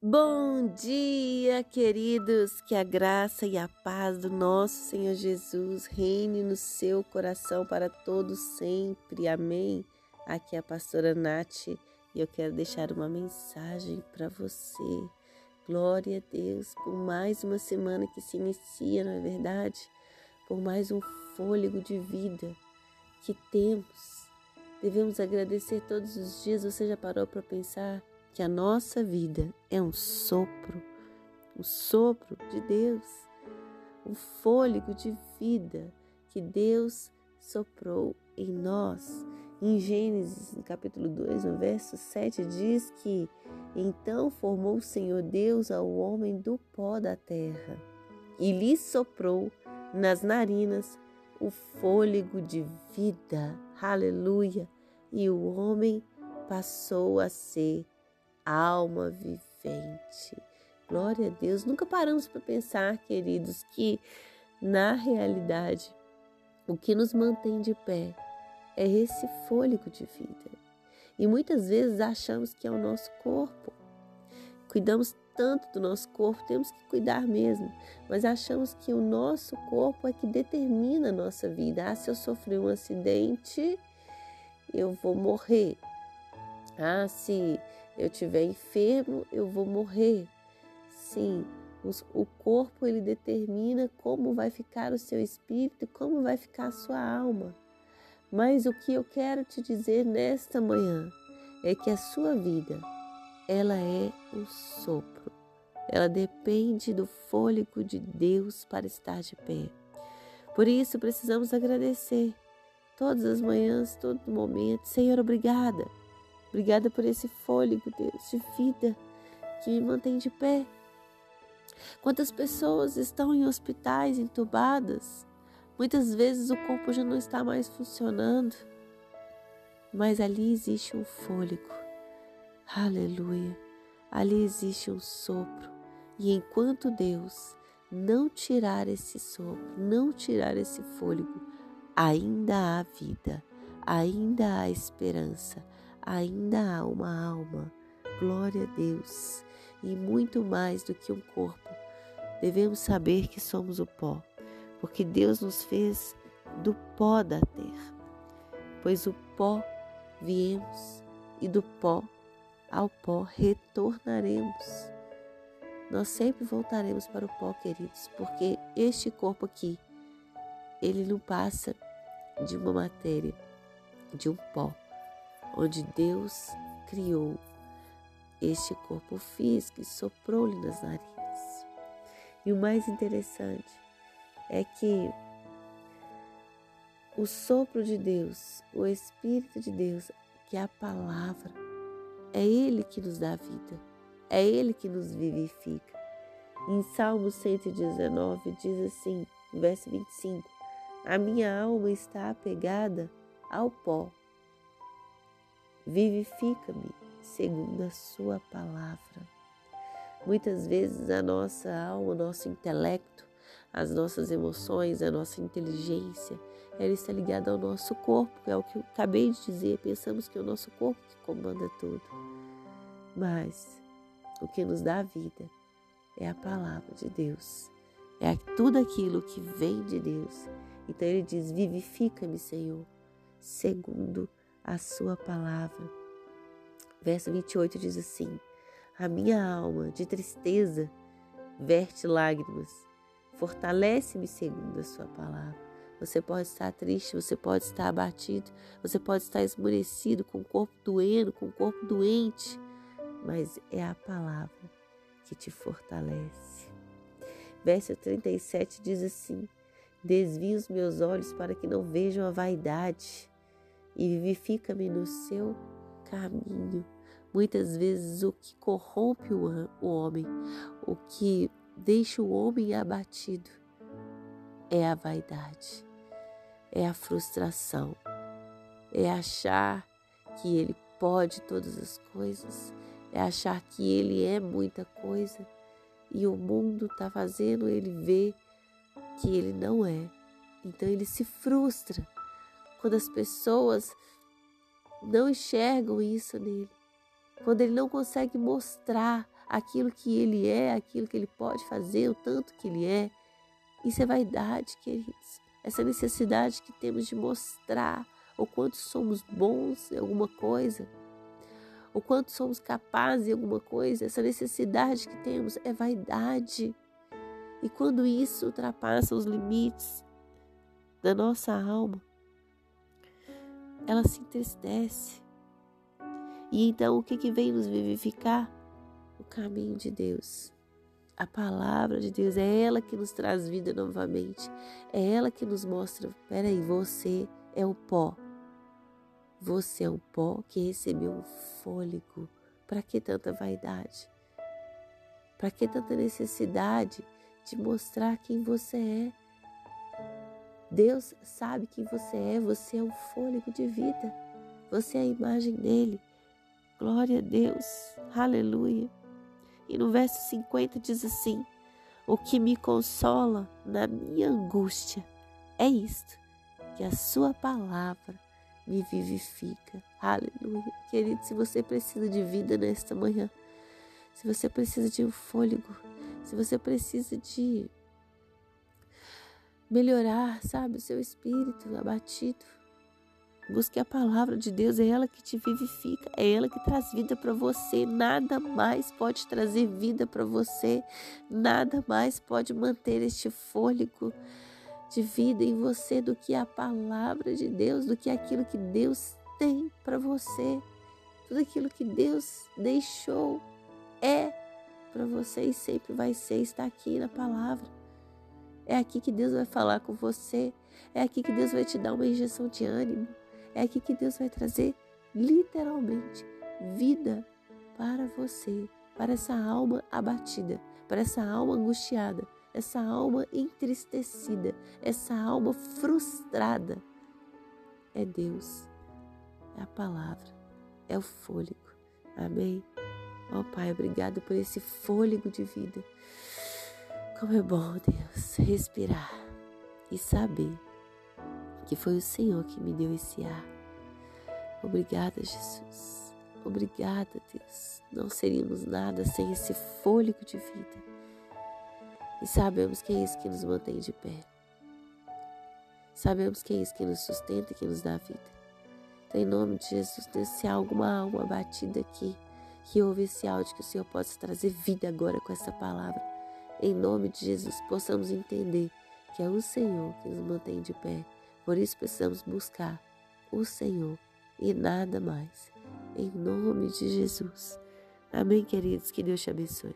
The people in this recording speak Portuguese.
Bom dia, queridos. Que a graça e a paz do nosso Senhor Jesus reine no seu coração para todos sempre. Amém. Aqui é a pastora Nath e eu quero deixar uma mensagem para você. Glória a Deus por mais uma semana que se inicia, não é verdade? Por mais um fôlego de vida que temos. Devemos agradecer todos os dias. Você já parou para pensar que a nossa vida é um sopro, um sopro de Deus, um fôlego de vida que Deus soprou em nós. Em Gênesis, no capítulo 2, no verso 7, diz que então formou o Senhor Deus ao homem do pó da terra e lhe soprou nas narinas o fôlego de vida. Aleluia! E o homem passou a ser alma vivente. Glória a Deus. Nunca paramos para pensar, queridos, que na realidade o que nos mantém de pé é esse fôlego de vida. E muitas vezes achamos que é o nosso corpo. Cuidamos tanto do nosso corpo, temos que cuidar mesmo, mas achamos que o nosso corpo é que determina a nossa vida. Ah, se eu sofrer um acidente, eu vou morrer. Ah, se eu estiver enfermo, eu vou morrer. Sim, o corpo ele determina como vai ficar o seu espírito, como vai ficar a sua alma. Mas o que eu quero te dizer nesta manhã é que a sua vida, ela é um sopro. Ela depende do fôlego de Deus para estar de pé. Por isso precisamos agradecer todas as manhãs, todo momento. Senhor, obrigada Obrigada por esse fôlego, Deus, de vida que me mantém de pé. Quantas pessoas estão em hospitais entubadas? Muitas vezes o corpo já não está mais funcionando, mas ali existe um fôlego. Aleluia! Ali existe um sopro. E enquanto Deus não tirar esse sopro, não tirar esse fôlego, ainda há vida, ainda há esperança, ainda há uma alma. Glória a Deus. E muito mais do que um corpo, devemos saber que somos o pó, porque Deus nos fez do pó da terra. Pois o pó viemos e do pó ao pó retornaremos. Nós sempre voltaremos para o pó, queridos, porque este corpo aqui, ele não passa de uma matéria, de um pó onde Deus criou este corpo físico e soprou-lhe nas narinas. E o mais interessante é que o sopro de Deus, o Espírito de Deus, que é a palavra, é Ele que nos dá vida, é Ele que nos vivifica. Em Salmo 119 diz assim, verso 25: A minha alma está apegada ao pó Vivifica-me segundo a Sua palavra. Muitas vezes a nossa alma, o nosso intelecto, as nossas emoções, a nossa inteligência, ela está ligada ao nosso corpo, que é o que eu acabei de dizer. Pensamos que é o nosso corpo que comanda tudo. Mas o que nos dá vida é a palavra de Deus. É tudo aquilo que vem de Deus. Então ele diz: Vivifica-me, Senhor, segundo a sua palavra. Verso 28 diz assim: A minha alma de tristeza verte lágrimas, fortalece-me segundo a sua palavra. Você pode estar triste, você pode estar abatido, você pode estar esmurecido, com o corpo doendo, com o corpo doente, mas é a palavra que te fortalece. Verso 37 diz assim: Desvia os meus olhos para que não vejam a vaidade e vivifica-me no seu caminho. Muitas vezes o que corrompe o homem, o que deixa o homem abatido, é a vaidade, é a frustração, é achar que ele pode todas as coisas, é achar que ele é muita coisa e o mundo está fazendo ele ver que ele não é. Então ele se frustra quando as pessoas não enxergam isso nele, quando ele não consegue mostrar aquilo que ele é, aquilo que ele pode fazer, o tanto que ele é. Isso é vaidade, queridos. Essa necessidade que temos de mostrar o quanto somos bons em alguma coisa, o quanto somos capazes em alguma coisa, essa necessidade que temos é vaidade. E quando isso ultrapassa os limites da nossa alma, ela se entristece. E então o que, que vem nos vivificar? O caminho de Deus. A palavra de Deus é ela que nos traz vida novamente. É ela que nos mostra: peraí, você é o pó. Você é o pó que recebeu um fôlego. Para que tanta vaidade? Para que tanta necessidade de mostrar quem você é? Deus sabe quem você é, você é o fôlego de vida. Você é a imagem dele. Glória a Deus. Aleluia. E no verso 50 diz assim: O que me consola na minha angústia é isto, que a sua palavra me vivifica. Aleluia. Querido, se você precisa de vida nesta manhã, se você precisa de um fôlego, se você precisa de melhorar, sabe, o seu espírito abatido, Busque a palavra de Deus, é ela que te vivifica, é ela que traz vida para você. Nada mais pode trazer vida para você, nada mais pode manter este fôlego de vida em você do que a palavra de Deus, do que aquilo que Deus tem para você. Tudo aquilo que Deus deixou é para você e sempre vai ser, está aqui na palavra. É aqui que Deus vai falar com você, é aqui que Deus vai te dar uma injeção de ânimo. É aqui que Deus vai trazer literalmente vida para você, para essa alma abatida, para essa alma angustiada, essa alma entristecida, essa alma frustrada. É Deus, é a palavra, é o fôlego. Amém? Ó oh, Pai, obrigado por esse fôlego de vida. Como é bom, Deus, respirar e saber que foi o Senhor que me deu esse ar. Obrigada, Jesus. Obrigada, Deus. Não seríamos nada sem esse fôlego de vida. E sabemos que é isso que nos mantém de pé. Sabemos que é isso que nos sustenta e que nos dá vida. Então, em nome de Jesus, se há alguma alma abatida aqui, que ouve esse áudio, que o Senhor possa trazer vida agora com essa palavra. Em nome de Jesus, possamos entender que é o Senhor que nos mantém de pé por isso precisamos buscar o Senhor e nada mais. Em nome de Jesus. Amém, queridos. Que Deus te abençoe.